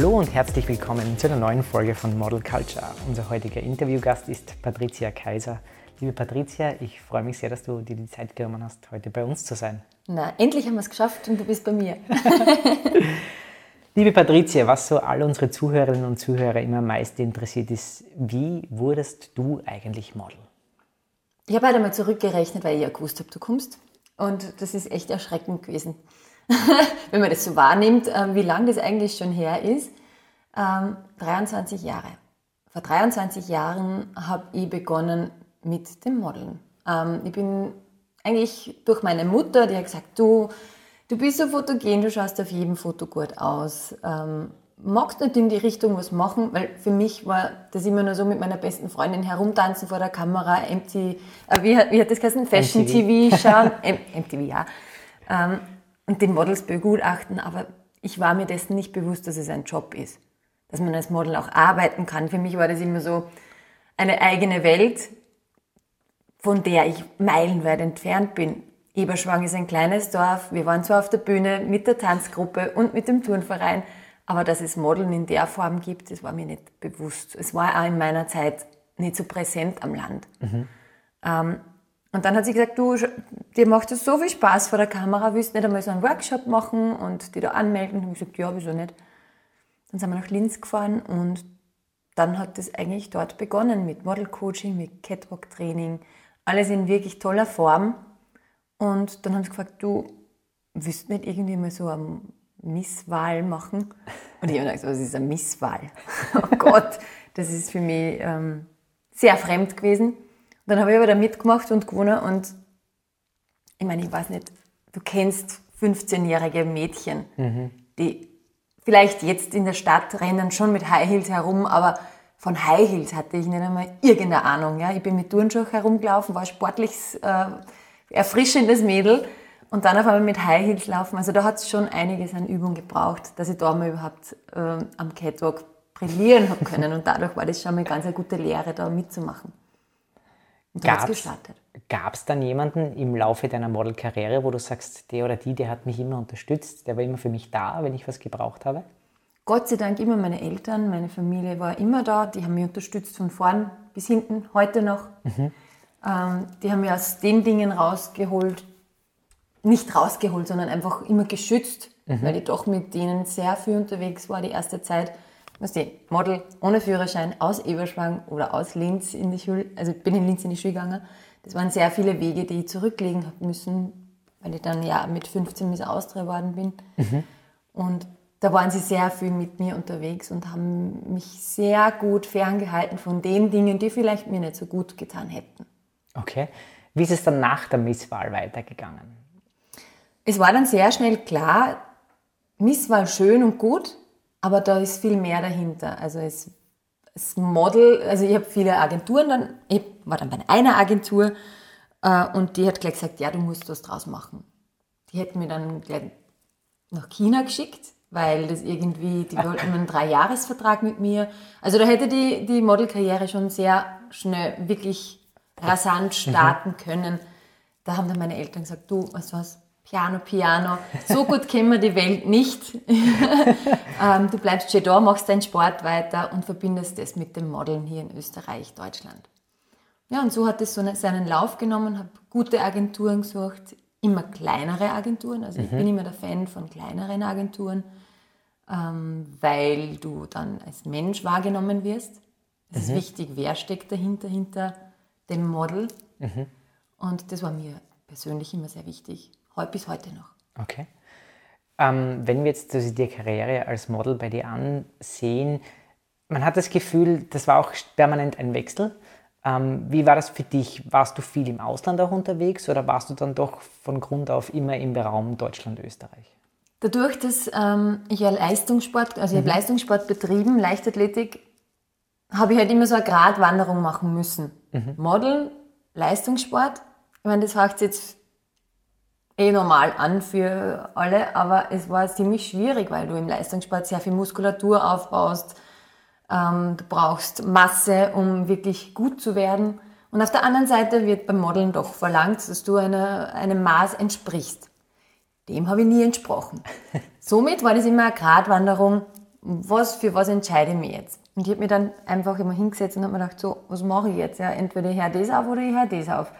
Hallo und herzlich willkommen zu einer neuen Folge von Model Culture. Unser heutiger Interviewgast ist Patricia Kaiser. Liebe Patricia, ich freue mich sehr, dass du dir die Zeit genommen hast, heute bei uns zu sein. Na, endlich haben wir es geschafft und du bist bei mir. Liebe Patricia, was so all unsere Zuhörerinnen und Zuhörer immer am meisten interessiert ist, wie wurdest du eigentlich Model? Ich habe halt einmal zurückgerechnet, weil ich ja gewusst habe, du kommst. Und das ist echt erschreckend gewesen. wenn man das so wahrnimmt, ähm, wie lange das eigentlich schon her ist. 23 ähm, Jahre. Vor 23 Jahren habe ich begonnen mit dem Modeln. Ähm, ich bin eigentlich durch meine Mutter, die hat gesagt, du, du bist so fotogen, du schaust auf jedem Foto gut aus. magst nicht in die Richtung was machen, weil für mich war das immer nur so mit meiner besten Freundin herumtanzen vor der Kamera, MT, äh, wie, hat, wie hat das geheißen? Fashion MTV. TV schauen, MTV, ja und den Models begutachten, aber ich war mir dessen nicht bewusst, dass es ein Job ist. Dass man als Model auch arbeiten kann. Für mich war das immer so eine eigene Welt, von der ich meilenweit entfernt bin. Eberschwang ist ein kleines Dorf. Wir waren zwar auf der Bühne mit der Tanzgruppe und mit dem Turnverein, aber dass es Modeln in der Form gibt, das war mir nicht bewusst. Es war auch in meiner Zeit nicht so präsent am Land. Mhm. Ähm, und dann hat sie gesagt, du, dir macht es so viel Spaß vor der Kamera, willst nicht einmal so einen Workshop machen und die da anmelden? Und ich gesagt, ja, wieso nicht? Dann sind wir nach Linz gefahren und dann hat es eigentlich dort begonnen mit Model Coaching, mit Catwalk Training, alles in wirklich toller Form. Und dann haben sie gefragt, du willst nicht irgendwie mal so eine Misswahl machen? Und ich habe gesagt, was ist eine Misswahl? oh Gott, das ist für mich ähm, sehr fremd gewesen. Dann habe ich aber da mitgemacht und gewonnen und ich meine, ich weiß nicht, du kennst 15-jährige Mädchen, mhm. die vielleicht jetzt in der Stadt rennen schon mit High Heels herum, aber von High Heels hatte ich nicht einmal irgendeine Ahnung. Ja? Ich bin mit Turnschuh herumgelaufen, war sportliches, äh, erfrischendes Mädel und dann auf einmal mit High Heels laufen. Also da hat es schon einiges an Übung gebraucht, dass ich da mal überhaupt äh, am Catwalk brillieren habe können. Und dadurch war das schon mal ganz eine gute Lehre, da mitzumachen. Gab es dann jemanden im Laufe deiner Modelkarriere, wo du sagst, der oder die, der hat mich immer unterstützt, der war immer für mich da, wenn ich was gebraucht habe? Gott sei Dank immer meine Eltern, meine Familie war immer da, die haben mich unterstützt von vorn bis hinten, heute noch. Mhm. Ähm, die haben mich aus den Dingen rausgeholt, nicht rausgeholt, sondern einfach immer geschützt, mhm. weil ich doch mit denen sehr viel unterwegs war die erste Zeit weißt du, Model ohne Führerschein aus Eberschwang oder aus Linz in die Schule, also ich bin in Linz in die Schule gegangen. Das waren sehr viele Wege, die ich zurücklegen habe müssen, weil ich dann ja mit 15 bis Austria geworden bin. Mhm. Und da waren sie sehr viel mit mir unterwegs und haben mich sehr gut ferngehalten von den Dingen, die vielleicht mir nicht so gut getan hätten. Okay. Wie ist es dann nach der Misswahl weitergegangen? Es war dann sehr schnell klar, Misswahl schön und gut, aber da ist viel mehr dahinter. Also es, das Model, also ich habe viele Agenturen dann, ich war dann bei einer Agentur äh, und die hat gleich gesagt, ja, du musst was draus machen. Die hätten mir dann gleich nach China geschickt, weil das irgendwie, die wollten einen Dreijahresvertrag mit mir. Also da hätte die, die Modelkarriere schon sehr schnell, wirklich rasant mhm. starten können. Da haben dann meine Eltern gesagt, du, du was, Piano, Piano. So gut kennen wir die Welt nicht. ähm, du bleibst schon da, machst deinen Sport weiter und verbindest das mit dem Modeln hier in Österreich, Deutschland. Ja, und so hat es so seinen Lauf genommen, habe gute Agenturen gesucht, immer kleinere Agenturen. Also ich mhm. bin immer der Fan von kleineren Agenturen, ähm, weil du dann als Mensch wahrgenommen wirst. Es mhm. ist wichtig, wer steckt dahinter, hinter dem Model. Mhm. Und das war mir persönlich immer sehr wichtig bis heute noch. Okay. Ähm, wenn wir jetzt also die Karriere als Model bei dir ansehen, man hat das Gefühl, das war auch permanent ein Wechsel. Ähm, wie war das für dich? Warst du viel im Ausland auch unterwegs oder warst du dann doch von Grund auf immer im Raum Deutschland, Österreich? Dadurch, dass ähm, ich ja Leistungssport, also ich mhm. habe Leistungssport betrieben, Leichtathletik, habe ich halt immer so eine Gratwanderung machen müssen. Mhm. Model, Leistungssport. Ich meine, das fragt jetzt eh normal an für alle, aber es war ziemlich schwierig, weil du im Leistungssport sehr viel Muskulatur aufbaust. Ähm, du brauchst Masse, um wirklich gut zu werden. Und auf der anderen Seite wird beim Modeln doch verlangt, dass du eine, einem Maß entsprichst. Dem habe ich nie entsprochen. Somit war das immer eine Gratwanderung. was, für was entscheide ich mich jetzt? Und ich habe mich dann einfach immer hingesetzt und habe mir gedacht, so, was mache ich jetzt? Ja, entweder ich höre das auf oder ich höre das auf.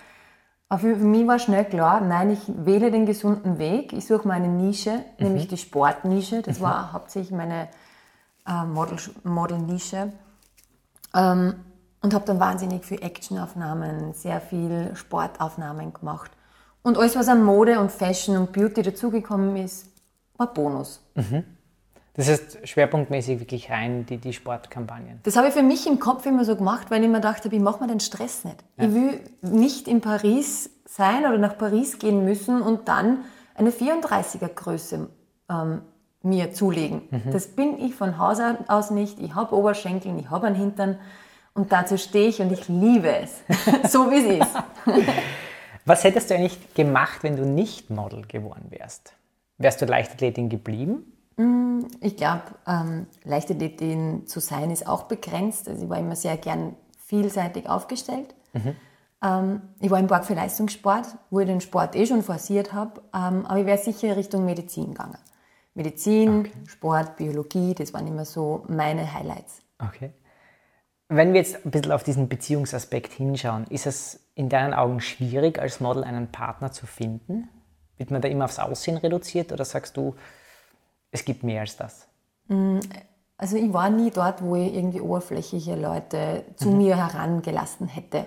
Aber für mich war schnell klar, nein, ich wähle den gesunden Weg. Ich suche meine Nische, mhm. nämlich die Sportnische. Das mhm. war hauptsächlich meine äh, Model-Nische. ähm, und habe dann wahnsinnig viel Actionaufnahmen, sehr viel Sportaufnahmen gemacht. Und alles, was an Mode und Fashion und Beauty dazugekommen ist, war Bonus. Mhm. Das heißt, schwerpunktmäßig wirklich rein die, die Sportkampagnen. Das habe ich für mich im Kopf immer so gemacht, weil ich mir dachte, ich mache mir den Stress nicht. Ja. Ich will nicht in Paris sein oder nach Paris gehen müssen und dann eine 34er Größe ähm, mir zulegen. Mhm. Das bin ich von Haus aus nicht. Ich habe Oberschenkel, ich habe einen Hintern und dazu stehe ich und ich liebe es, so wie es ist. Was hättest du eigentlich gemacht, wenn du nicht Model geworden wärst? Wärst du Leichtathletin geblieben? Mm, ich glaube, ähm, Leichtathletin zu sein ist auch begrenzt. Also ich war immer sehr gern vielseitig aufgestellt. Mhm. Ähm, ich war im Park für Leistungssport, wo ich den Sport eh schon forciert habe, ähm, aber ich wäre sicher Richtung Medizin gegangen. Medizin, okay. Sport, Biologie, das waren immer so meine Highlights. Okay. Wenn wir jetzt ein bisschen auf diesen Beziehungsaspekt hinschauen, ist es in deinen Augen schwierig, als Model einen Partner zu finden? Wird man da immer aufs Aussehen reduziert oder sagst du, es gibt mehr als das? Mm, also ich war nie dort, wo ich irgendwie oberflächliche Leute zu mhm. mir herangelassen hätte.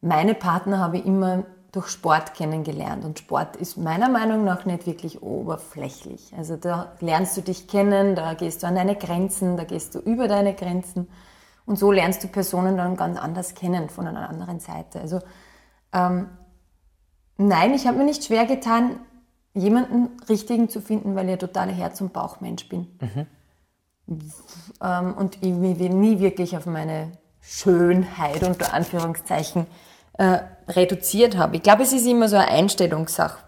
Meine Partner habe ich immer durch Sport kennengelernt und Sport ist meiner Meinung nach nicht wirklich oberflächlich. Also da lernst du dich kennen, da gehst du an deine Grenzen, da gehst du über deine Grenzen und so lernst du Personen dann ganz anders kennen von einer anderen Seite. Also ähm, Nein, ich habe mir nicht schwer getan, jemanden richtigen zu finden, weil ich ein totaler Herz- und Bauchmensch bin. Mhm. Ähm, und ich mich nie wirklich auf meine Schönheit unter Anführungszeichen äh, reduziert habe. Ich glaube, es ist immer so eine Einstellungssache.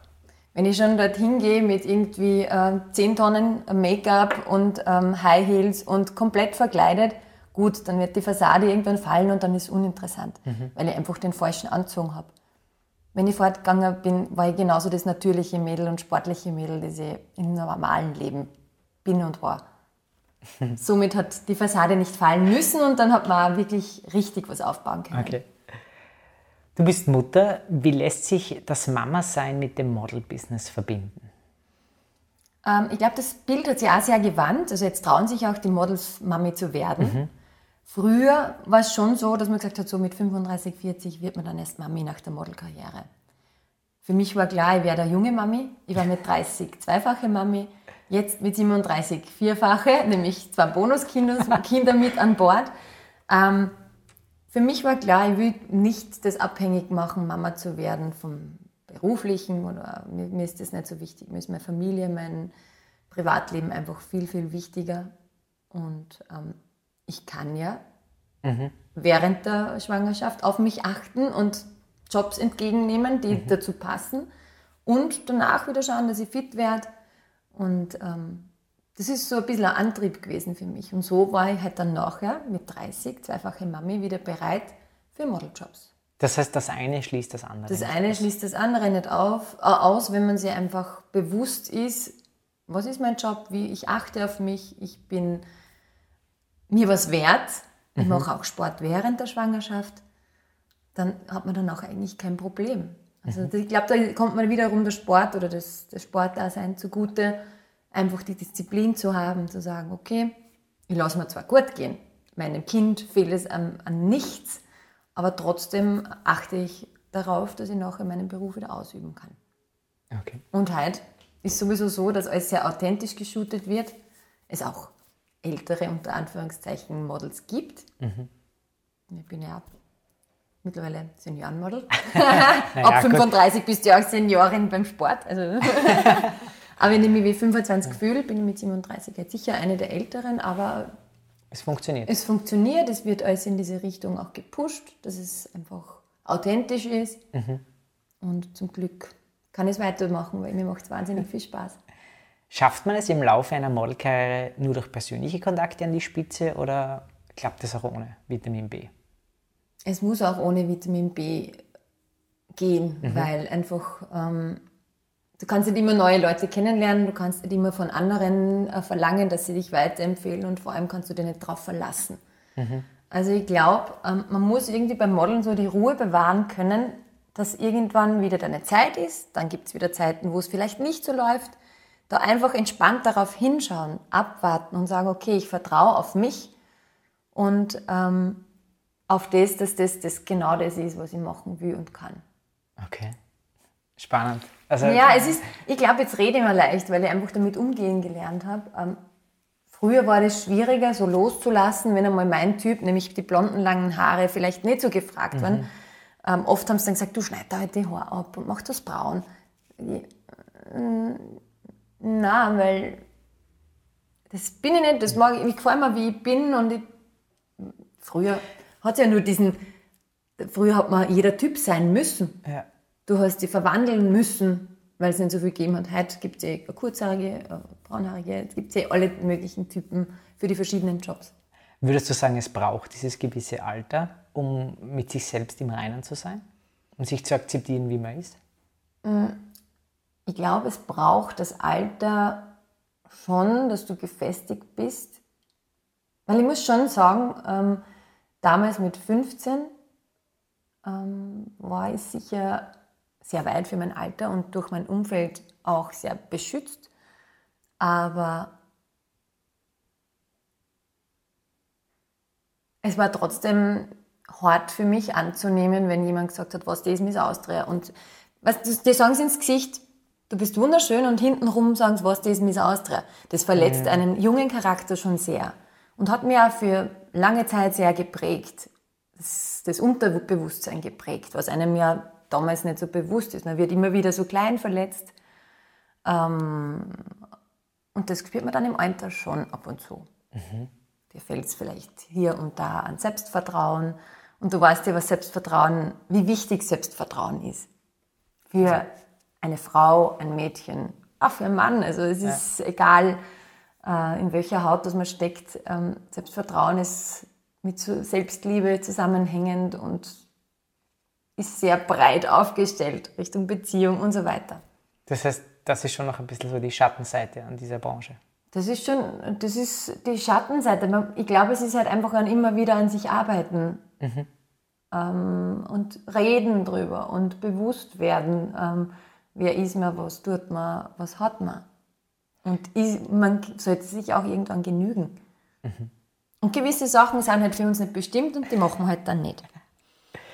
Wenn ich schon dorthin gehe mit irgendwie äh, 10 Tonnen Make-up und ähm, High Heels und komplett verkleidet, gut, dann wird die Fassade irgendwann fallen und dann ist es uninteressant, mhm. weil ich einfach den falschen Anzug habe wenn ich fortgegangen bin, war ich genauso das natürliche Mädel und sportliche Mädel, das ich im normalen Leben bin und war. Somit hat die Fassade nicht fallen müssen und dann hat man auch wirklich richtig was aufbauen können. Okay. Du bist Mutter. Wie lässt sich das Mama-Sein mit dem Model-Business verbinden? Ähm, ich glaube, das Bild hat sich auch sehr gewandt. Also jetzt trauen sich auch die Models, Mami zu werden. Mhm. Früher war es schon so, dass man gesagt hat, so mit 35, 40 wird man dann erst Mami nach der Modelkarriere. Für mich war klar, ich werde eine junge Mami. Ich war mit 30 zweifache Mami. Jetzt mit 37 vierfache, nämlich zwei Bonuskinder Kinder mit an Bord. Ähm, für mich war klar, ich will nicht das abhängig machen, Mama zu werden vom Beruflichen oder mir, mir ist das nicht so wichtig. Mir ist meine Familie, mein Privatleben einfach viel, viel wichtiger. Und ähm, ich kann ja mhm. während der Schwangerschaft auf mich achten und Jobs entgegennehmen, die mhm. dazu passen und danach wieder schauen, dass ich fit werde. Und ähm, das ist so ein bisschen ein Antrieb gewesen für mich. Und so war ich halt dann nachher mit 30, zweifache Mami, wieder bereit für Modeljobs. Das heißt, das eine schließt das andere. Das eine schließt das andere nicht auf, äh, aus, wenn man sich einfach bewusst ist, was ist mein Job, wie ich achte auf mich, ich bin mir was wert, ich mhm. mache auch Sport während der Schwangerschaft, dann hat man dann auch eigentlich kein Problem. Also mhm. ich glaube, da kommt man wiederum der Sport oder das, das Sportdasein zugute, einfach die Disziplin zu haben, zu sagen, okay, ich lasse mir zwar gut gehen, meinem Kind fehlt es an, an nichts, aber trotzdem achte ich darauf, dass ich nachher meinen Beruf wieder ausüben kann. Okay. Und heute ist sowieso so, dass alles sehr authentisch geshootet wird. Es auch ältere, unter Anführungszeichen, Models gibt. Mhm. Ich bin ja mittlerweile Seniorenmodel. naja, Ab 35 gut. bist du ja auch Seniorin beim Sport. Also aber wenn ich mich wie 25 fühle, bin ich mit 37 jetzt sicher eine der Älteren, aber es funktioniert. Es funktioniert, es wird alles in diese Richtung auch gepusht, dass es einfach authentisch ist. Mhm. Und zum Glück kann ich es weitermachen, weil mir macht es wahnsinnig viel Spaß. Schafft man es im Laufe einer Modelkarriere nur durch persönliche Kontakte an die Spitze oder klappt es auch ohne Vitamin B? Es muss auch ohne Vitamin B gehen, mhm. weil einfach ähm, du kannst nicht immer neue Leute kennenlernen, du kannst nicht immer von anderen äh, verlangen, dass sie dich weiterempfehlen und vor allem kannst du dich nicht darauf verlassen. Mhm. Also ich glaube, ähm, man muss irgendwie beim Modeln so die Ruhe bewahren können, dass irgendwann wieder deine Zeit ist, dann gibt es wieder Zeiten, wo es vielleicht nicht so läuft. Da einfach entspannt darauf hinschauen, abwarten und sagen, okay, ich vertraue auf mich und ähm, auf das, dass das, das genau das ist, was ich machen will und kann. Okay. Spannend. Also, ja, es ist, ich glaube, jetzt rede ich mal leicht, weil ich einfach damit umgehen gelernt habe. Ähm, früher war das schwieriger, so loszulassen, wenn einmal mein Typ, nämlich die blonden, langen Haare, vielleicht nicht so gefragt mhm. waren. Ähm, oft haben sie dann gesagt, du schneid da halt die Haare ab und mach das braun. Ich, äh, na, weil das bin ich nicht, das mag ich, ich gefällt mir, wie ich bin und ich, früher hat es ja nur diesen, früher hat man jeder Typ sein müssen. Ja. Du hast dich verwandeln müssen, weil es nicht so viel gegeben hat. Heute gibt es eh kurzhaarige, braunhaarige, es gibt eh alle möglichen Typen für die verschiedenen Jobs. Würdest du sagen, es braucht dieses gewisse Alter, um mit sich selbst im Reinen zu sein und sich zu akzeptieren, wie man ist? Mm, ich glaube, es braucht das Alter schon, dass du gefestigt bist. Weil ich muss schon sagen, ähm, damals mit 15 ähm, war ich sicher sehr weit für mein Alter und durch mein Umfeld auch sehr beschützt. Aber es war trotzdem hart für mich anzunehmen, wenn jemand gesagt hat, was das ist Miss Austria. Und was, die sagen sie ins Gesicht, du bist wunderschön und hintenrum sagen sie, was das ist Miss Austria. Das verletzt ja. einen jungen Charakter schon sehr und hat mir auch für lange Zeit sehr geprägt. Das, das Unterbewusstsein geprägt, was einem ja damals nicht so bewusst ist. Man wird immer wieder so klein verletzt. Ähm, und das spürt man dann im Alter schon ab und zu. Mhm. Dir fällt es vielleicht hier und da an Selbstvertrauen. Und du weißt ja, was Selbstvertrauen, wie wichtig Selbstvertrauen ist. Für eine Frau, ein Mädchen, auch für einen Mann. Also es ist ja. egal, äh, in welcher Haut das man steckt. Ähm, Selbstvertrauen ist mit Selbstliebe zusammenhängend und ist sehr breit aufgestellt Richtung Beziehung und so weiter. Das heißt, das ist schon noch ein bisschen so die Schattenseite an dieser Branche. Das ist schon, das ist die Schattenseite. Ich glaube, es ist halt einfach ein immer wieder an sich arbeiten mhm. ähm, und reden drüber und bewusst werden, ähm, wer ist man, was tut man, was hat man. Und ist, man sollte sich auch irgendwann genügen. Mhm. Und gewisse Sachen sind halt für uns nicht bestimmt und die machen wir halt dann nicht.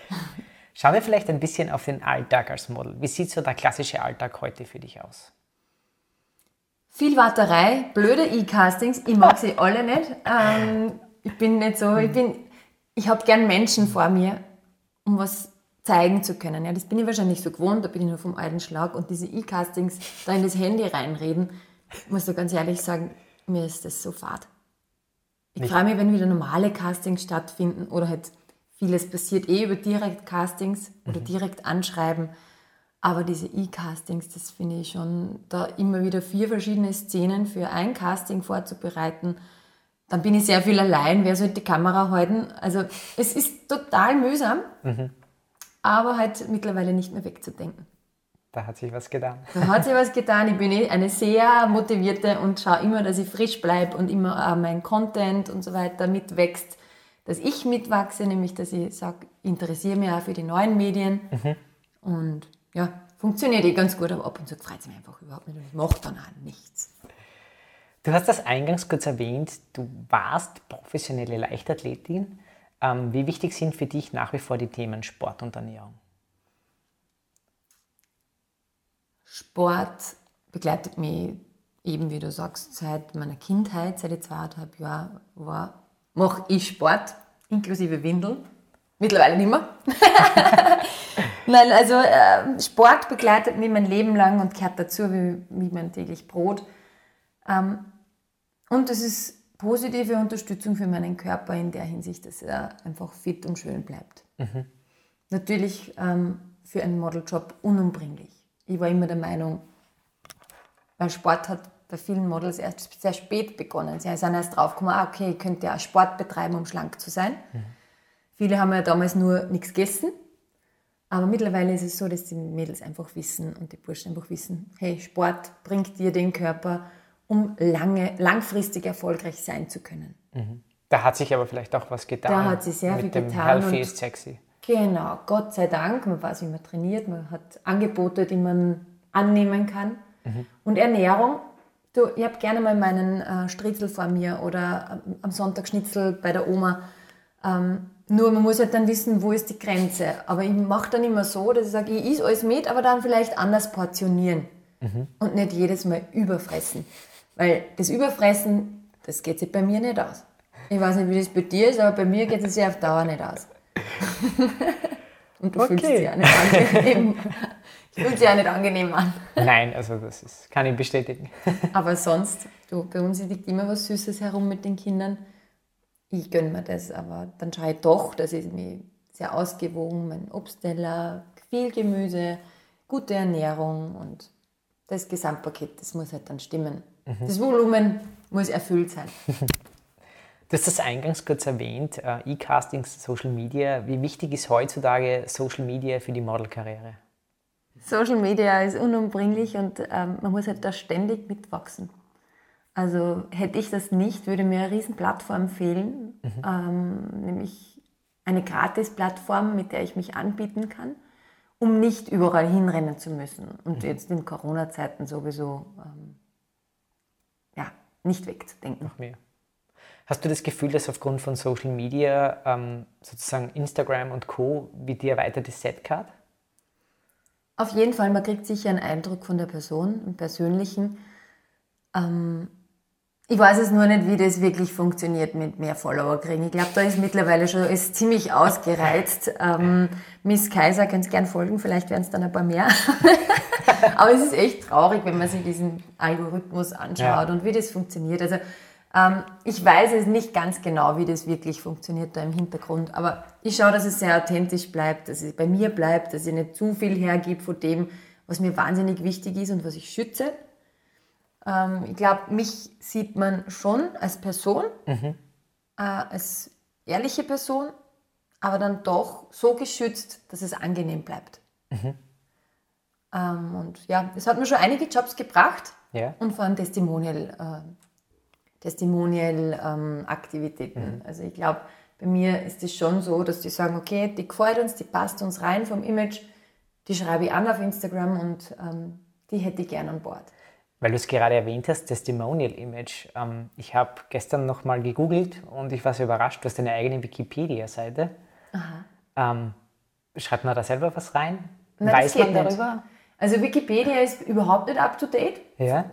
Schauen wir vielleicht ein bisschen auf den Alltag als Model. Wie sieht so der klassische Alltag heute für dich aus? Viel Warterei, blöde E-Castings, ich mag sie alle nicht. Ähm, ich bin nicht so, ich bin, ich habe gern Menschen vor mir, um was zeigen zu können. Ja, das bin ich wahrscheinlich so gewohnt, da bin ich nur vom alten Schlag und diese E-Castings da in das Handy reinreden, ich muss da ganz ehrlich sagen, mir ist das so fad. Ich freue mich, wenn wieder normale Castings stattfinden oder halt Vieles passiert eh über Direkt-Castings oder mhm. direkt anschreiben. Aber diese E-Castings, das finde ich schon, da immer wieder vier verschiedene Szenen für ein Casting vorzubereiten. Dann bin ich sehr viel allein. Wer soll die Kamera halten? Also es ist total mühsam, mhm. Aber halt mittlerweile nicht mehr wegzudenken. Da hat sich was getan. Da hat sich was getan. Ich bin eh eine sehr motivierte und schaue immer, dass ich frisch bleibe und immer mein Content und so weiter mitwächst dass ich mitwachse, nämlich dass ich sage, interessiere mich auch für die neuen Medien. Mhm. Und ja, funktioniert eh ganz gut, aber ab und zu freut es mich einfach überhaupt nicht und ich mache dann auch nichts. Du hast das eingangs kurz erwähnt, du warst professionelle Leichtathletin. Ähm, wie wichtig sind für dich nach wie vor die Themen Sport und Ernährung? Sport begleitet mich eben, wie du sagst, seit meiner Kindheit, seit ich zweieinhalb Jahren war mache ich Sport, inklusive Windeln. Mittlerweile nicht mehr. Nein, also äh, Sport begleitet mich mein Leben lang und gehört dazu wie, wie mein täglich Brot. Ähm, und es ist positive Unterstützung für meinen Körper in der Hinsicht, dass er einfach fit und schön bleibt. Mhm. Natürlich ähm, für einen Modeljob unumbrichlich. Ich war immer der Meinung, weil Sport hat bei vielen Models erst sehr spät begonnen. Sie sind erst draufgekommen, ah, okay, ich könnte ja Sport betreiben, um schlank zu sein. Mhm. Viele haben ja damals nur nichts gegessen Aber mittlerweile ist es so, dass die Mädels einfach wissen und die Burschen einfach wissen, hey, Sport bringt dir den Körper, um lange, langfristig erfolgreich sein zu können. Mhm. Da hat sich aber vielleicht auch was getan. Da hat sich sehr mit viel dem getan Healthy und- is sexy. Genau, Gott sei Dank. Man weiß, wie man trainiert, man hat Angebote, die man annehmen kann. Und Ernährung, du, ich habe gerne mal meinen äh, Stritzel vor mir oder am- am Sonntag Schnitzel bei der Oma. Ähm, nur man muss halt dann wissen, wo ist die Grenze. Aber ich mache dann immer so, dass ich sage, ich is alles mit, aber dann vielleicht anders portionieren. Und nicht jedes Mal überfressen. Weil das Überfressen, das geht sich bei mir nicht aus. Ich weiß nicht, wie das bei dir ist, aber bei mir geht es sich auf Dauer nicht aus. Und du fühlst Okay. dich auch nicht angenehm. Ich fühle dich auch nicht angenehm an. Nein, also das ist, kann ich bestätigen. Aber sonst, du, bei uns liegt immer was Süßes herum mit den Kindern. Ich gönne mir das, aber dann schaue ich doch, dass ich mich sehr ausgewogen, mein Obstteller, viel Gemüse, gute Ernährung und das Gesamtpaket, das muss halt dann stimmen. Das Volumen muss erfüllt sein. Du hast das eingangs kurz erwähnt, äh, E-Castings, Social Media. Wie wichtig ist heutzutage Social Media für die Modelkarriere? Social Media ist unumbrichlich und ähm, man muss halt da ständig mitwachsen. Also hätte ich das nicht, würde mir eine riesen Plattform fehlen, ähm, nämlich eine Gratis-Plattform, mit der ich mich anbieten kann, um nicht überall hinrennen zu müssen und jetzt in Corona-Zeiten sowieso ähm, nicht wegzudenken. Noch mehr. Hast du das Gefühl, dass aufgrund von Social Media ähm, sozusagen Instagram und Co. wie die erweiterte Setcard? Auf jeden Fall, man kriegt sicher einen Eindruck von der Person, einen persönlichen. Ähm, ich weiß es nur nicht, wie das wirklich funktioniert mit mehr Follower kriegen. Ich glaube, da ist mittlerweile schon ist ziemlich ausgereizt. Ähm, Miss Kaiser könnt gern folgen, vielleicht werden es dann ein paar mehr. Aber es ist echt traurig, wenn man sich diesen Algorithmus anschaut Ja. und wie das funktioniert. Also ähm, ich weiß es nicht ganz genau, wie das wirklich funktioniert da im Hintergrund, aber ich schaue, dass es sehr authentisch bleibt, dass es bei mir bleibt, dass ich nicht zu viel hergebe von dem, was mir wahnsinnig wichtig ist und was ich schütze. Ähm, ich glaube, mich sieht man schon als Person, äh, als ehrliche Person, aber dann doch so geschützt, dass es angenehm bleibt. Ähm, und ja, es hat mir schon einige Jobs gebracht Ja. und vor allem Testimonial, äh, Testimonial-Aktivitäten. Also ich glaube, bei mir ist es schon so, dass die sagen, okay, die gefällt uns, die passt uns rein vom Image, die schreibe ich an auf Instagram und ähm, die hätte ich gern an Bord. Weil du es gerade erwähnt hast, Testimonial Image. Ähm, ich habe gestern nochmal gegoogelt und ich war sehr überrascht, du hast eine eigene Wikipedia-Seite. Ähm, schreibt man da selber was rein? Nein, Weiß man geht nicht. darüber? Also Wikipedia ist überhaupt nicht up to date. Ja.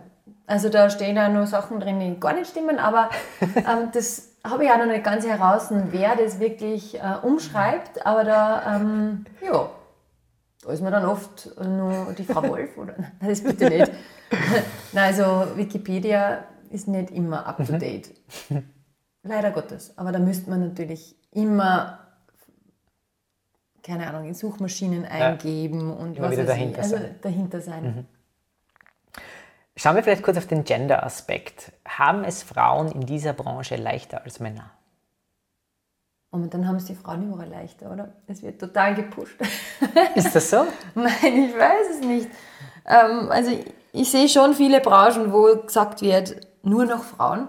Also da stehen ja nur Sachen drin, die gar nicht stimmen, aber ähm, das habe ich auch noch nicht ganz heraus, wer das wirklich äh, umschreibt. Aber da, ähm, ja, da ist man dann oft nur die Frau Wolf oder nein, das bitte nicht. Nein, also Wikipedia ist nicht immer up to date. Leider Gottes. Aber da müsste man natürlich immer, keine Ahnung, in Suchmaschinen eingeben und Immer was wieder dahinter ich. Also sein. dahinter sein. Schauen wir vielleicht kurz auf den Gender-Aspekt. Haben es Frauen in dieser Branche leichter als Männer? Und dann haben es die Frauen überall leichter, oder? Es wird total gepusht. Ist das so? Nein, ich weiß es nicht. Ähm, also ich, ich sehe schon viele Branchen, wo gesagt wird, nur noch Frauen.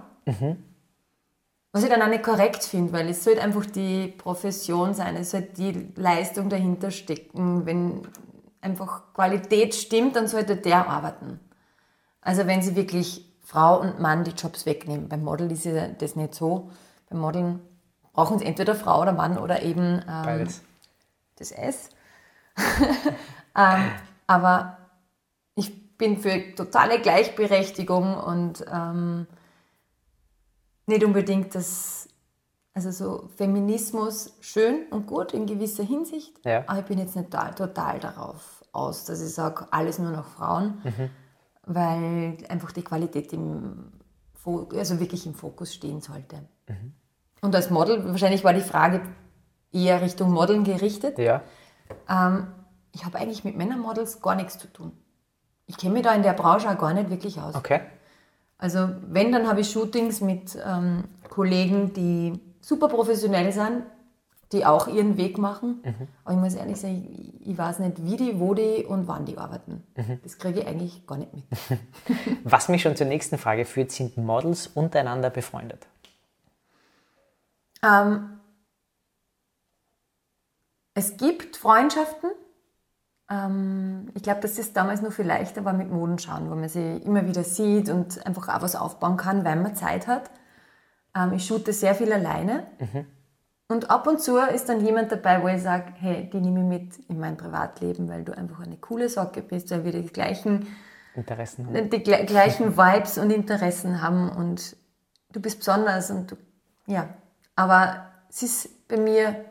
Was ich dann auch nicht korrekt finde, weil es sollte einfach die Profession sein, es sollte die Leistung dahinter stecken. Wenn einfach Qualität stimmt, dann sollte der arbeiten. Also wenn sie wirklich Frau und Mann die Jobs wegnehmen. Beim Model ist ja das nicht so. Beim Modeln brauchen sie entweder Frau oder Mann oder eben ähm, Beides. das S. ähm, aber ich bin für totale Gleichberechtigung und ähm, nicht unbedingt das, also so Feminismus schön und gut in gewisser Hinsicht, Ja. aber ich bin jetzt nicht total, total darauf aus, dass ich sage, alles nur noch Frauen, weil einfach die Qualität im, also wirklich im Fokus stehen sollte. Und als Model, wahrscheinlich war die Frage eher Richtung Modeln gerichtet. Ja. Ähm, ich habe eigentlich mit Männermodels gar nichts zu tun. Ich kenne mich da in der Branche auch gar nicht wirklich aus. Okay. Also wenn, dann habe ich Shootings mit ähm, Kollegen, die super professionell sind die auch ihren Weg machen. Mhm. Aber ich muss ehrlich sagen, ich, ich, weiß nicht, wie die, wo die und wann die arbeiten. Mhm. Das kriege ich eigentlich gar nicht mit. Was mich schon zur nächsten Frage führt, sind Models untereinander befreundet? Ähm, es gibt Freundschaften. Ähm, ich glaube, dass das damals nur viel leichter war mit Modenschauen, wo man sie immer wieder sieht und einfach auch was aufbauen kann, weil man Zeit hat. Ähm, ich shoote sehr viel alleine. Mhm. Und ab und zu ist dann jemand dabei, wo ich sage, hey, die nehme ich mit in mein Privatleben, weil du einfach eine coole Socke bist, weil wir die gleichen Interessen haben. Die gleichen Vibes und Interessen haben und du bist besonders und du, ja. Aber es ist bei mir,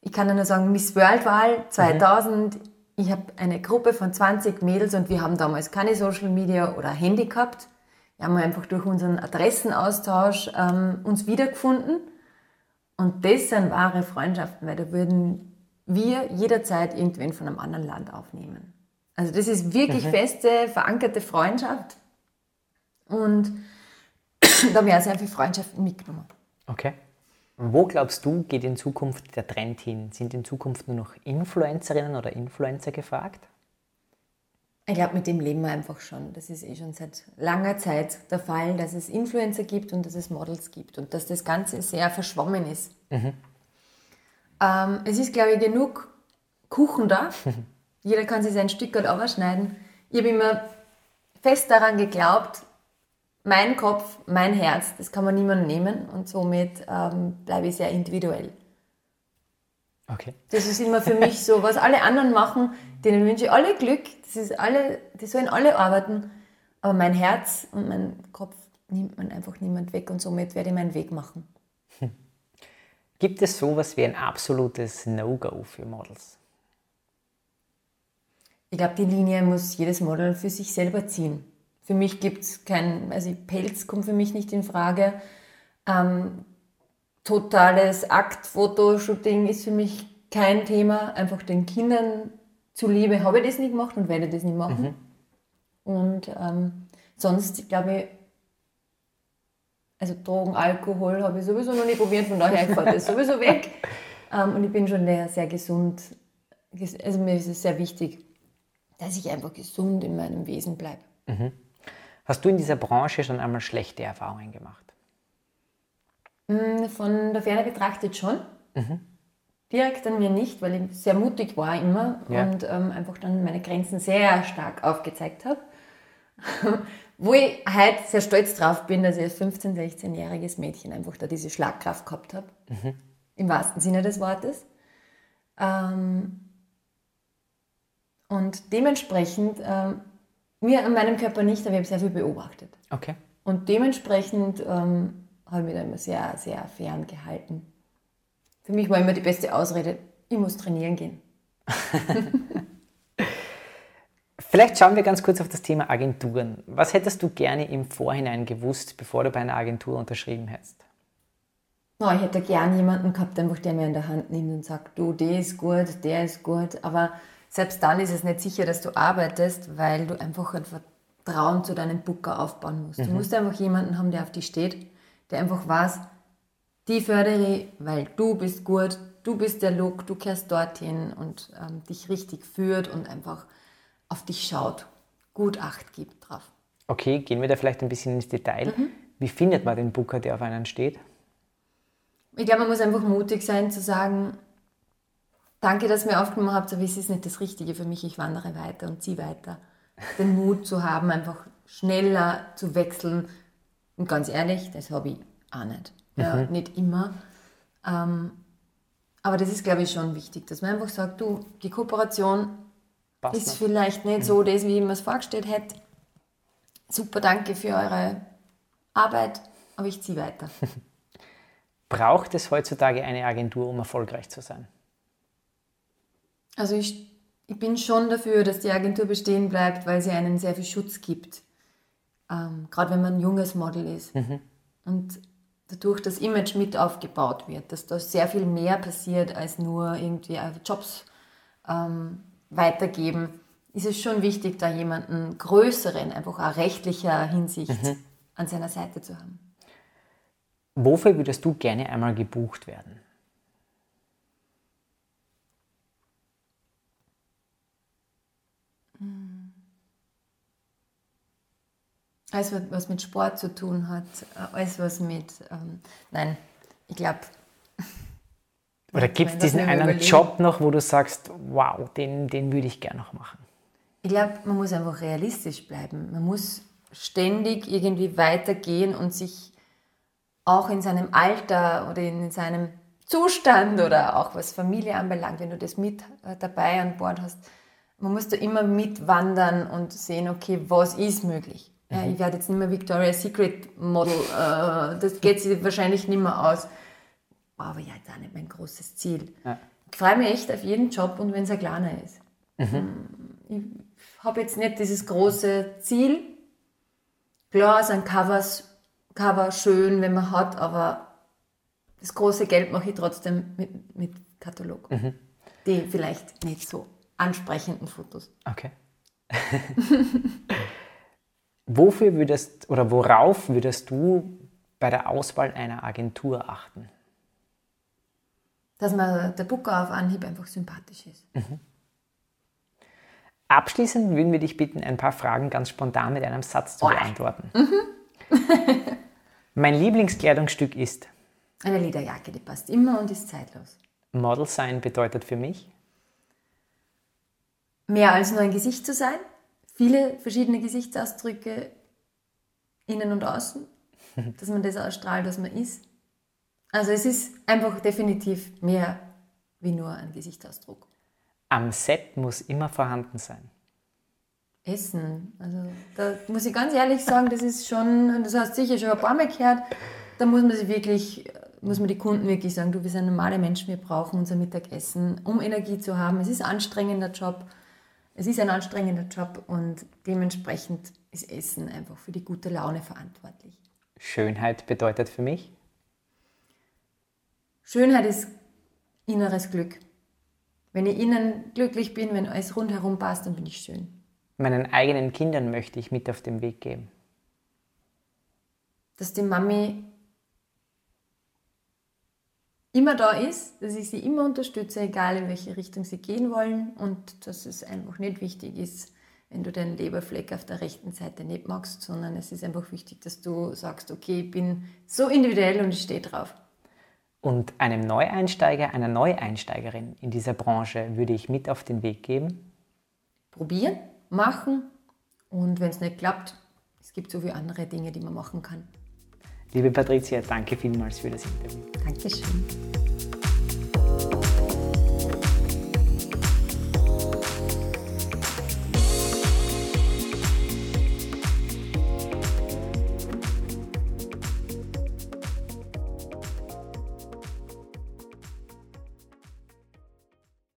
ich kann nur sagen, Miss World Wahl 2000, mhm. ich habe eine Gruppe von 20 Mädels und wir haben damals keine Social Media oder Handy gehabt. Wir haben einfach durch unseren Adressenaustausch ähm, uns wiedergefunden und das sind wahre Freundschaften, weil da würden wir jederzeit irgendwen von einem anderen Land aufnehmen. Also das ist wirklich mhm. feste, verankerte Freundschaft. Und da auch sehr viele Freundschaften mitgenommen. Okay. Wo glaubst du, geht in Zukunft der Trend hin? Sind in Zukunft nur noch Influencerinnen oder Influencer gefragt? Ich glaube, mit dem leben wir einfach schon. Das ist eh schon seit langer Zeit der Fall, dass es Influencer gibt und dass es Models gibt und dass das Ganze sehr verschwommen ist. Mhm. Ähm, es ist, glaube ich, genug Kuchen da. Jeder kann sich sein Stück aufschneiden. Ich habe immer fest daran geglaubt, mein Kopf, mein Herz, das kann man niemand nehmen und somit ähm, bleibe ich sehr individuell. Okay. Das ist immer für mich so, was alle anderen machen, denen wünsche ich alle Glück, das ist alle, die sollen alle arbeiten, aber mein Herz und mein Kopf nimmt man einfach niemand weg und somit werde ich meinen Weg machen. Hm. Gibt es sowas wie ein absolutes No-Go für Models? Ich glaube, die Linie muss jedes Model für sich selber ziehen. Für mich gibt es kein, also Pelz kommt für mich nicht in Frage. Ähm, totales Aktfotoshooting ist für mich kein Thema. Einfach den Kindern zuliebe habe ich das nicht gemacht und werde das nicht machen. Mhm. Und ähm, sonst, glaube ich, also Drogen, Alkohol habe ich sowieso noch nie probiert, von daher fällt das sowieso weg. Ähm, und ich bin schon sehr gesund. Also mir ist es sehr wichtig, dass ich einfach gesund in meinem Wesen bleibe. Mhm. Hast du in dieser Branche schon einmal schlechte Erfahrungen gemacht? Mm, von der Ferne betrachtet schon. Mhm. Direkt an mir nicht, weil ich sehr mutig war immer ja. und ähm, einfach dann meine Grenzen sehr stark aufgezeigt habe. Wo ich heute sehr stolz drauf bin, dass ich als 15-, 16-jähriges Mädchen einfach da diese Schlagkraft gehabt habe. Mhm. Im wahrsten Sinne des Wortes. Ähm, und dementsprechend, ähm, mir an meinem Körper nicht, aber ich habe sehr viel beobachtet. Okay. Und dementsprechend ähm, habe ich mich da immer sehr, sehr fern gehalten. Für mich war immer die beste Ausrede, ich muss trainieren gehen. Vielleicht schauen wir ganz kurz auf das Thema Agenturen. Was hättest du gerne im Vorhinein gewusst, bevor du bei einer Agentur unterschrieben hättest? Oh, ich hätte gerne jemanden gehabt, einfach der mir in der Hand nimmt und sagt, du, der ist gut, der ist gut. Aber selbst dann ist es nicht sicher, dass du arbeitest, weil du einfach ein Vertrauen zu deinem Booker aufbauen musst. Mhm. Du musst einfach jemanden haben, der auf dich steht der einfach weiß, die fördere ich, weil du bist gut, du bist der Look, du kehrst dorthin und ähm, dich richtig führt und einfach auf dich schaut, gut Acht gibt drauf. Okay, gehen wir da vielleicht ein bisschen ins Detail. Mhm. Wie findet man den Booker, der auf einen steht? Ich glaube, man muss einfach mutig sein zu sagen, danke, dass ihr mir aufgenommen habt, aber es ist nicht das Richtige für mich, ich wandere weiter und ziehe weiter. Den Mut zu haben, einfach schneller zu wechseln, und ganz ehrlich, das habe ich auch nicht. Ja, mhm. Nicht immer. Ähm, aber das ist, glaube ich, schon wichtig, dass man einfach sagt, du, die Kooperation Passt ist nicht. vielleicht nicht mhm. so das, wie ich mir es vorgestellt hätte. Super, danke für eure Arbeit, aber ich ziehe weiter. Braucht es heutzutage eine Agentur, um erfolgreich zu sein? Also ich, ich bin schon dafür, dass die Agentur bestehen bleibt, weil sie einen sehr viel Schutz gibt ähm, gerade wenn man ein junges Model ist. Mhm. Und dadurch das Image mit aufgebaut wird, dass da sehr viel mehr passiert als nur irgendwie Jobs ähm, weitergeben, ist es schon wichtig, da jemanden größeren, einfach auch rechtlicher Hinsicht mhm. an seiner Seite zu haben. Wofür würdest du gerne einmal gebucht werden? Alles, was mit Sport zu tun hat, äh, alles, was mit. Ähm, nein, ich glaube. Oder gibt es diesen einen überlegen. Job noch, wo du sagst, wow, den, den würde ich gerne noch machen? Ich glaube, man muss einfach realistisch bleiben. Man muss ständig irgendwie weitergehen und sich auch in seinem Alter oder in seinem Zustand oder auch was Familie anbelangt, wenn du das mit äh, dabei an Bord hast, man muss da immer mitwandern und sehen, okay, was ist möglich. Ja, mhm. ich werde jetzt nicht mehr Victoria's Secret Model, äh, das geht sich wahrscheinlich nicht mehr aus. Aber ja, da nicht mein großes Ziel. Ja. Ich freue mich echt auf jeden Job und wenn es ein kleiner ist. Mhm. Ich habe jetzt nicht dieses große Ziel. Klar sind Covers, Cover schön, wenn man hat, aber das große Geld mache ich trotzdem mit, mit Katalog. Mhm. Die vielleicht nicht so ansprechenden Fotos. Okay. Wofür würdest oder worauf würdest du bei der Auswahl einer Agentur achten? Dass man der Booker auf Anhieb einfach sympathisch ist. Mhm. Abschließend würden wir dich bitten, ein paar Fragen ganz spontan mit einem Satz zu oh. beantworten. Mhm. mein Lieblingskleidungsstück ist? Eine Lederjacke, die passt immer und ist zeitlos. Model sein bedeutet für mich? Mehr als nur ein Gesicht zu sein, viele verschiedene Gesichtsausdrücke, innen und außen, dass man das ausstrahlt, was man ist. Also es ist einfach definitiv mehr wie nur ein Gesichtsausdruck. Am Set muss immer vorhanden sein. Essen. Also da muss ich ganz ehrlich sagen, das ist schon, das hast du sicher schon ein paar Mal gehört, da muss man sich wirklich, muss man die Kunden wirklich sagen, du, wir sind normale Menschen, wir brauchen unser Mittagessen, um Energie zu haben. Es ist ein anstrengender Job. Es ist ein anstrengender Job und dementsprechend ist Essen einfach für die gute Laune verantwortlich. Schönheit bedeutet für mich? Schönheit ist inneres Glück. Wenn ich innen glücklich bin, wenn alles rundherum passt, dann bin ich schön. Meinen eigenen Kindern möchte ich mit auf den Weg geben. Dass die Mami immer da ist, dass ich sie immer unterstütze, egal in welche Richtung sie gehen wollen und dass es einfach nicht wichtig ist, wenn du den Leberfleck auf der rechten Seite nicht magst, sondern es ist einfach wichtig, dass du sagst, okay, ich bin so individuell und ich stehe drauf. Und einem Neueinsteiger, einer Neueinsteigerin in dieser Branche würde ich mit auf den Weg geben? Probieren, machen und wenn es nicht klappt, es gibt so viele andere Dinge, die man machen kann. Liebe Patricia, danke vielmals für das Interview. Dankeschön.